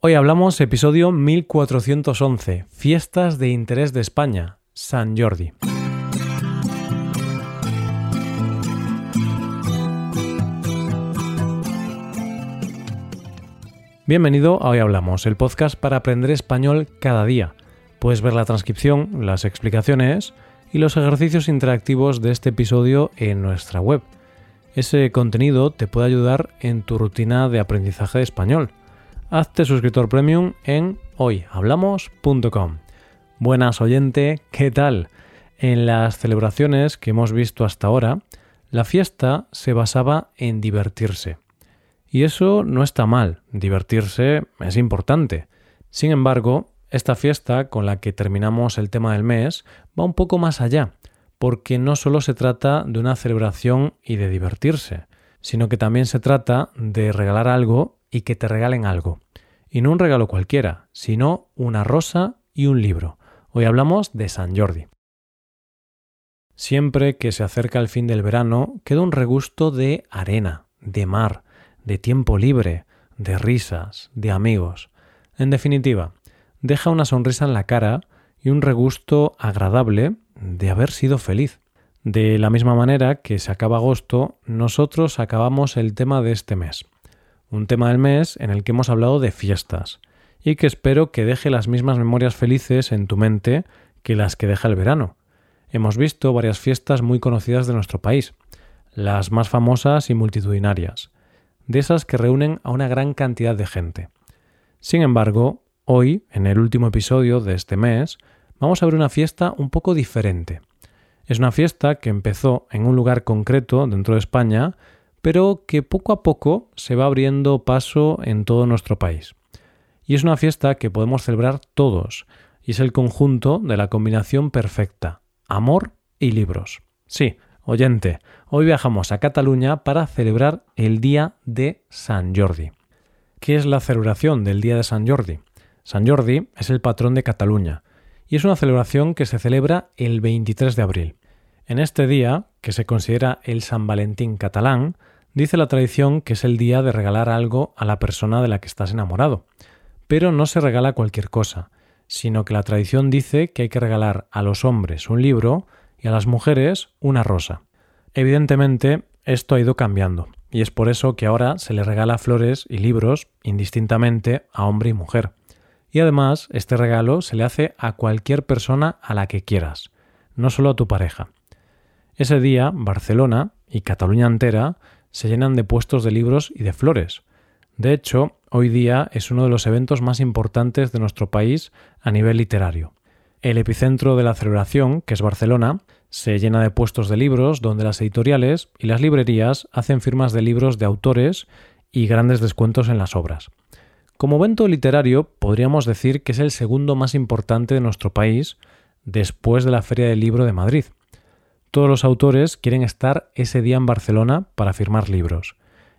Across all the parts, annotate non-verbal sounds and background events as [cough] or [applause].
Hoy hablamos episodio 1411, Fiestas de Interés de España, San Jordi. Bienvenido a Hoy Hablamos, el podcast para aprender español cada día. Puedes ver la transcripción, las explicaciones y los ejercicios interactivos de este episodio en nuestra web. Ese contenido te puede ayudar en tu rutina de aprendizaje de español hazte suscriptor premium en hoyhablamos.com. Buenas oyente, ¿qué tal? En las celebraciones que hemos visto hasta ahora, la fiesta se basaba en divertirse. Y eso no está mal, divertirse es importante. Sin embargo, esta fiesta con la que terminamos el tema del mes va un poco más allá, porque no solo se trata de una celebración y de divertirse, sino que también se trata de regalar algo y que te regalen algo. Y no un regalo cualquiera, sino una rosa y un libro. Hoy hablamos de San Jordi. Siempre que se acerca el fin del verano, queda un regusto de arena, de mar, de tiempo libre, de risas, de amigos. En definitiva, deja una sonrisa en la cara y un regusto agradable de haber sido feliz. De la misma manera que se acaba agosto, nosotros acabamos el tema de este mes un tema del mes en el que hemos hablado de fiestas y que espero que deje las mismas memorias felices en tu mente que las que deja el verano. Hemos visto varias fiestas muy conocidas de nuestro país, las más famosas y multitudinarias, de esas que reúnen a una gran cantidad de gente. Sin embargo, hoy, en el último episodio de este mes, vamos a ver una fiesta un poco diferente. Es una fiesta que empezó en un lugar concreto dentro de España pero que poco a poco se va abriendo paso en todo nuestro país. Y es una fiesta que podemos celebrar todos, y es el conjunto de la combinación perfecta, amor y libros. Sí, oyente, hoy viajamos a Cataluña para celebrar el Día de San Jordi. ¿Qué es la celebración del Día de San Jordi? San Jordi es el patrón de Cataluña, y es una celebración que se celebra el 23 de abril. En este día, que se considera el San Valentín catalán, dice la tradición que es el día de regalar algo a la persona de la que estás enamorado. Pero no se regala cualquier cosa, sino que la tradición dice que hay que regalar a los hombres un libro y a las mujeres una rosa. Evidentemente, esto ha ido cambiando, y es por eso que ahora se le regala flores y libros indistintamente a hombre y mujer. Y además, este regalo se le hace a cualquier persona a la que quieras, no solo a tu pareja. Ese día, Barcelona y Cataluña entera se llenan de puestos de libros y de flores. De hecho, hoy día es uno de los eventos más importantes de nuestro país a nivel literario. El epicentro de la celebración, que es Barcelona, se llena de puestos de libros donde las editoriales y las librerías hacen firmas de libros de autores y grandes descuentos en las obras. Como evento literario, podríamos decir que es el segundo más importante de nuestro país después de la Feria del Libro de Madrid, todos los autores quieren estar ese día en Barcelona para firmar libros.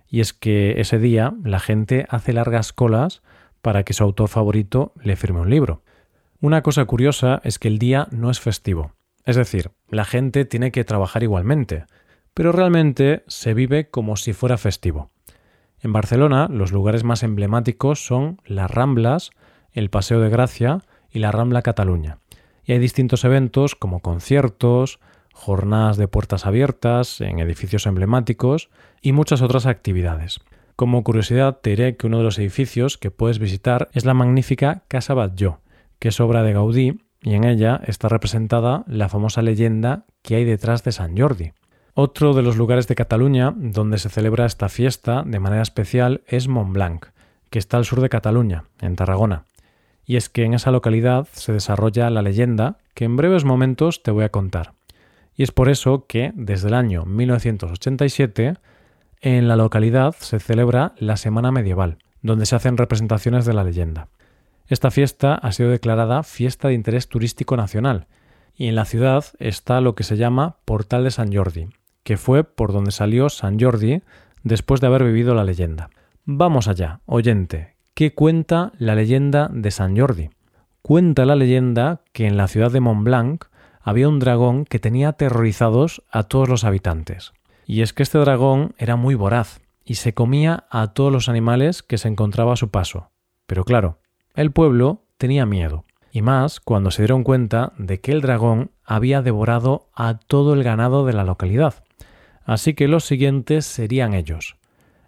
Y es que ese día la gente hace largas colas para que su autor favorito le firme un libro. Una cosa curiosa es que el día no es festivo. Es decir, la gente tiene que trabajar igualmente, pero realmente se vive como si fuera festivo. En Barcelona los lugares más emblemáticos son las Ramblas, el Paseo de Gracia y la Rambla Cataluña. Y hay distintos eventos como conciertos, jornadas de puertas abiertas en edificios emblemáticos y muchas otras actividades. Como curiosidad te diré que uno de los edificios que puedes visitar es la magnífica Casa Batlló, que es obra de Gaudí y en ella está representada la famosa leyenda que hay detrás de San Jordi. Otro de los lugares de Cataluña donde se celebra esta fiesta de manera especial es Montblanc, que está al sur de Cataluña, en Tarragona. Y es que en esa localidad se desarrolla la leyenda que en breves momentos te voy a contar y es por eso que desde el año 1987 en la localidad se celebra la Semana Medieval, donde se hacen representaciones de la leyenda. Esta fiesta ha sido declarada Fiesta de Interés Turístico Nacional y en la ciudad está lo que se llama Portal de San Jordi, que fue por donde salió San Jordi después de haber vivido la leyenda. Vamos allá, oyente, ¿qué cuenta la leyenda de San Jordi? Cuenta la leyenda que en la ciudad de Montblanc había un dragón que tenía aterrorizados a todos los habitantes. Y es que este dragón era muy voraz y se comía a todos los animales que se encontraba a su paso, Pero claro, el pueblo tenía miedo, y más cuando se dieron cuenta de que el dragón había devorado a todo el ganado de la localidad. Así que los siguientes serían ellos.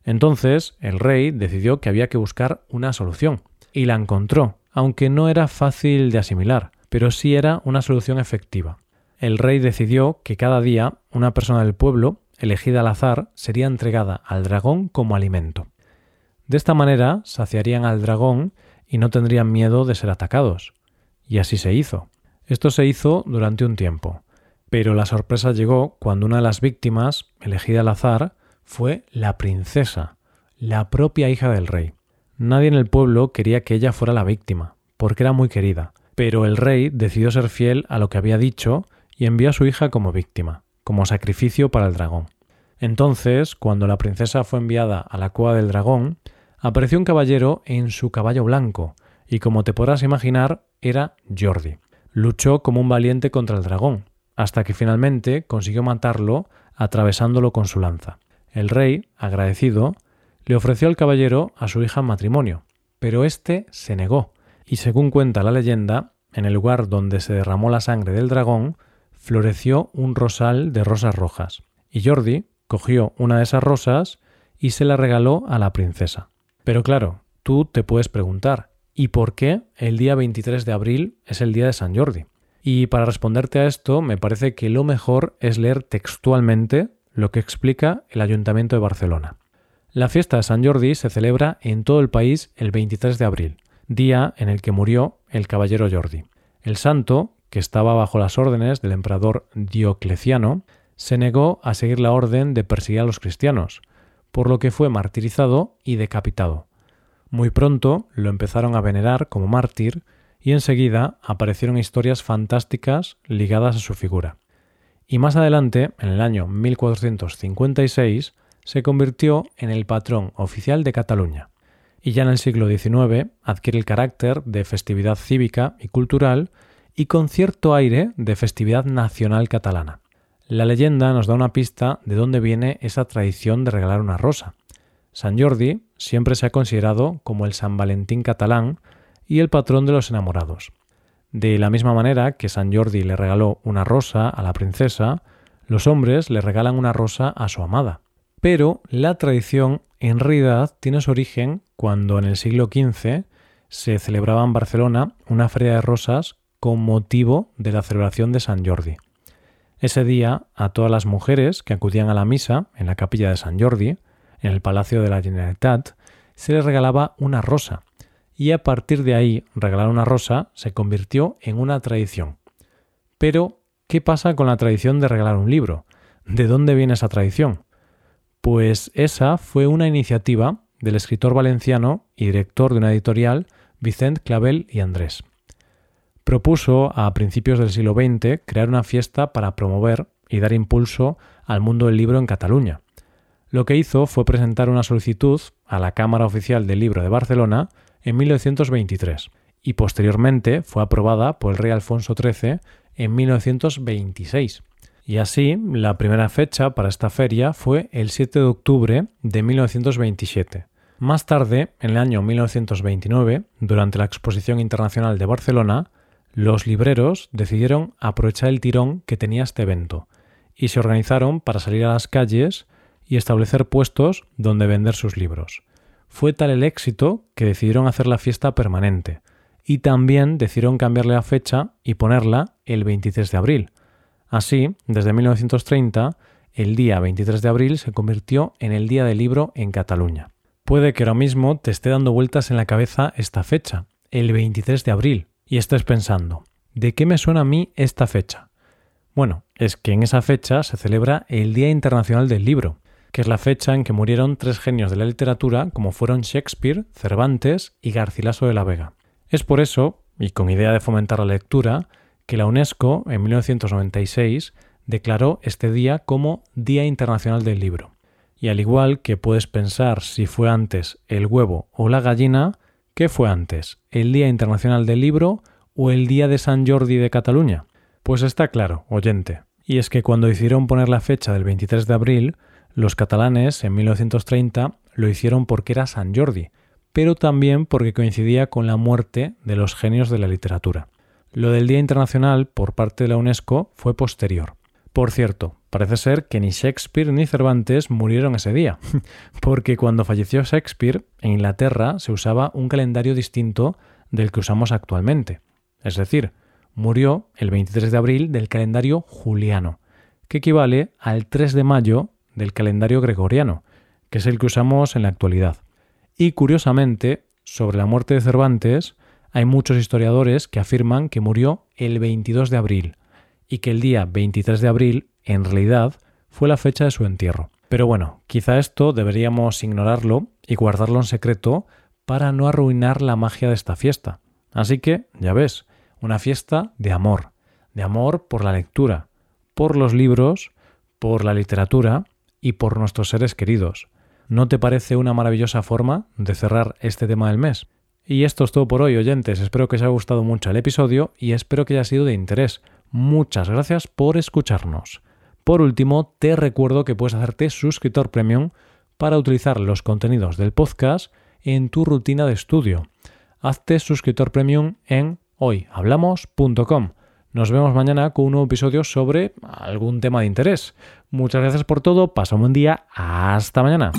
Entonces el rey decidió que había que buscar una solución, y la encontró, aunque no era fácil de asimilar, pero sí era una solución efectiva. El rey decidió que cada día una persona del pueblo, elegida al azar, sería entregada al dragón como alimento. De esta manera saciarían al dragón y no tendrían miedo de ser atacados. Y así se hizo. Esto se hizo durante un tiempo, pero la sorpresa llegó cuando una de las víctimas, elegida al azar, fue la princesa, la propia hija del rey. Nadie en el pueblo quería que ella fuera la víctima, porque era muy querida, pero el rey decidió ser fiel a lo que había dicho y envió a su hija como víctima, como sacrificio para el dragón. Entonces, cuando la princesa fue enviada a la cueva del dragón, apareció un caballero en su caballo blanco, y como te podrás imaginar, era Jordi. Luchó como un valiente contra el dragón, hasta que finalmente consiguió matarlo atravesándolo con su lanza. El rey, agradecido, le ofreció al caballero a su hija en matrimonio, pero éste se negó, y según cuenta la leyenda, en el lugar donde se derramó la sangre del dragón, floreció un rosal de rosas rojas, y Jordi cogió una de esas rosas y se la regaló a la princesa. Pero claro, tú te puedes preguntar, ¿y por qué el día 23 de abril es el día de San Jordi? Y para responderte a esto, me parece que lo mejor es leer textualmente lo que explica el Ayuntamiento de Barcelona. La fiesta de San Jordi se celebra en todo el país el 23 de abril, día en el que murió el caballero Jordi. El santo, que estaba bajo las órdenes del emperador Diocleciano, se negó a seguir la orden de perseguir a los cristianos, por lo que fue martirizado y decapitado. Muy pronto lo empezaron a venerar como mártir y enseguida aparecieron historias fantásticas ligadas a su figura y más adelante, en el año 1456, se convirtió en el patrón oficial de Cataluña, y ya en el siglo XIX adquiere el carácter de festividad cívica y cultural y con cierto aire de festividad nacional catalana. La leyenda nos da una pista de dónde viene esa tradición de regalar una rosa. San Jordi siempre se ha considerado como el San Valentín catalán y el patrón de los enamorados. De la misma manera que San Jordi le regaló una rosa a la princesa, los hombres le regalan una rosa a su amada. Pero la tradición en realidad tiene su origen cuando en el siglo XV se celebraba en Barcelona una feria de rosas con motivo de la celebración de San Jordi. Ese día a todas las mujeres que acudían a la misa en la capilla de San Jordi, en el Palacio de la Generalitat, se les regalaba una rosa, y a partir de ahí regalar una rosa se convirtió en una tradición. Pero, ¿qué pasa con la tradición de regalar un libro? ¿De dónde viene esa tradición? Pues esa fue una iniciativa del escritor valenciano y director de una editorial Vicent Clavel y Andrés. Propuso a principios del siglo XX crear una fiesta para promover y dar impulso al mundo del libro en Cataluña. Lo que hizo fue presentar una solicitud a la Cámara Oficial del Libro de Barcelona en 1923 y posteriormente fue aprobada por el rey Alfonso XIII en 1926. Y así, la primera fecha para esta feria fue el 7 de octubre de 1927. Más tarde, en el año 1929, durante la Exposición Internacional de Barcelona, los libreros decidieron aprovechar el tirón que tenía este evento y se organizaron para salir a las calles y establecer puestos donde vender sus libros. Fue tal el éxito que decidieron hacer la fiesta permanente y también decidieron cambiarle la fecha y ponerla el 23 de abril. Así, desde 1930, el día 23 de abril se convirtió en el Día del Libro en Cataluña. Puede que ahora mismo te esté dando vueltas en la cabeza esta fecha, el 23 de abril, y estés pensando, ¿de qué me suena a mí esta fecha? Bueno, es que en esa fecha se celebra el Día Internacional del Libro, que es la fecha en que murieron tres genios de la literatura como fueron Shakespeare, Cervantes y Garcilaso de la Vega. Es por eso, y con idea de fomentar la lectura, que la UNESCO en 1996 declaró este día como Día Internacional del Libro. Y al igual que puedes pensar si fue antes el huevo o la gallina, ¿qué fue antes? ¿El Día Internacional del Libro o el Día de San Jordi de Cataluña? Pues está claro, oyente. Y es que cuando hicieron poner la fecha del 23 de abril, los catalanes en 1930 lo hicieron porque era San Jordi, pero también porque coincidía con la muerte de los genios de la literatura. Lo del Día Internacional por parte de la UNESCO fue posterior. Por cierto, parece ser que ni Shakespeare ni Cervantes murieron ese día, [laughs] porque cuando falleció Shakespeare, en Inglaterra se usaba un calendario distinto del que usamos actualmente. Es decir, murió el 23 de abril del calendario juliano, que equivale al 3 de mayo del calendario gregoriano, que es el que usamos en la actualidad. Y curiosamente, sobre la muerte de Cervantes, hay muchos historiadores que afirman que murió el 22 de abril y que el día 23 de abril, en realidad, fue la fecha de su entierro. Pero bueno, quizá esto deberíamos ignorarlo y guardarlo en secreto para no arruinar la magia de esta fiesta. Así que, ya ves, una fiesta de amor, de amor por la lectura, por los libros, por la literatura y por nuestros seres queridos. ¿No te parece una maravillosa forma de cerrar este tema del mes? Y esto es todo por hoy, oyentes. Espero que os haya gustado mucho el episodio y espero que haya sido de interés. Muchas gracias por escucharnos. Por último, te recuerdo que puedes hacerte suscriptor premium para utilizar los contenidos del podcast en tu rutina de estudio. Hazte suscriptor premium en hoyhablamos.com. Nos vemos mañana con un nuevo episodio sobre algún tema de interés. Muchas gracias por todo, pasa un buen día, hasta mañana.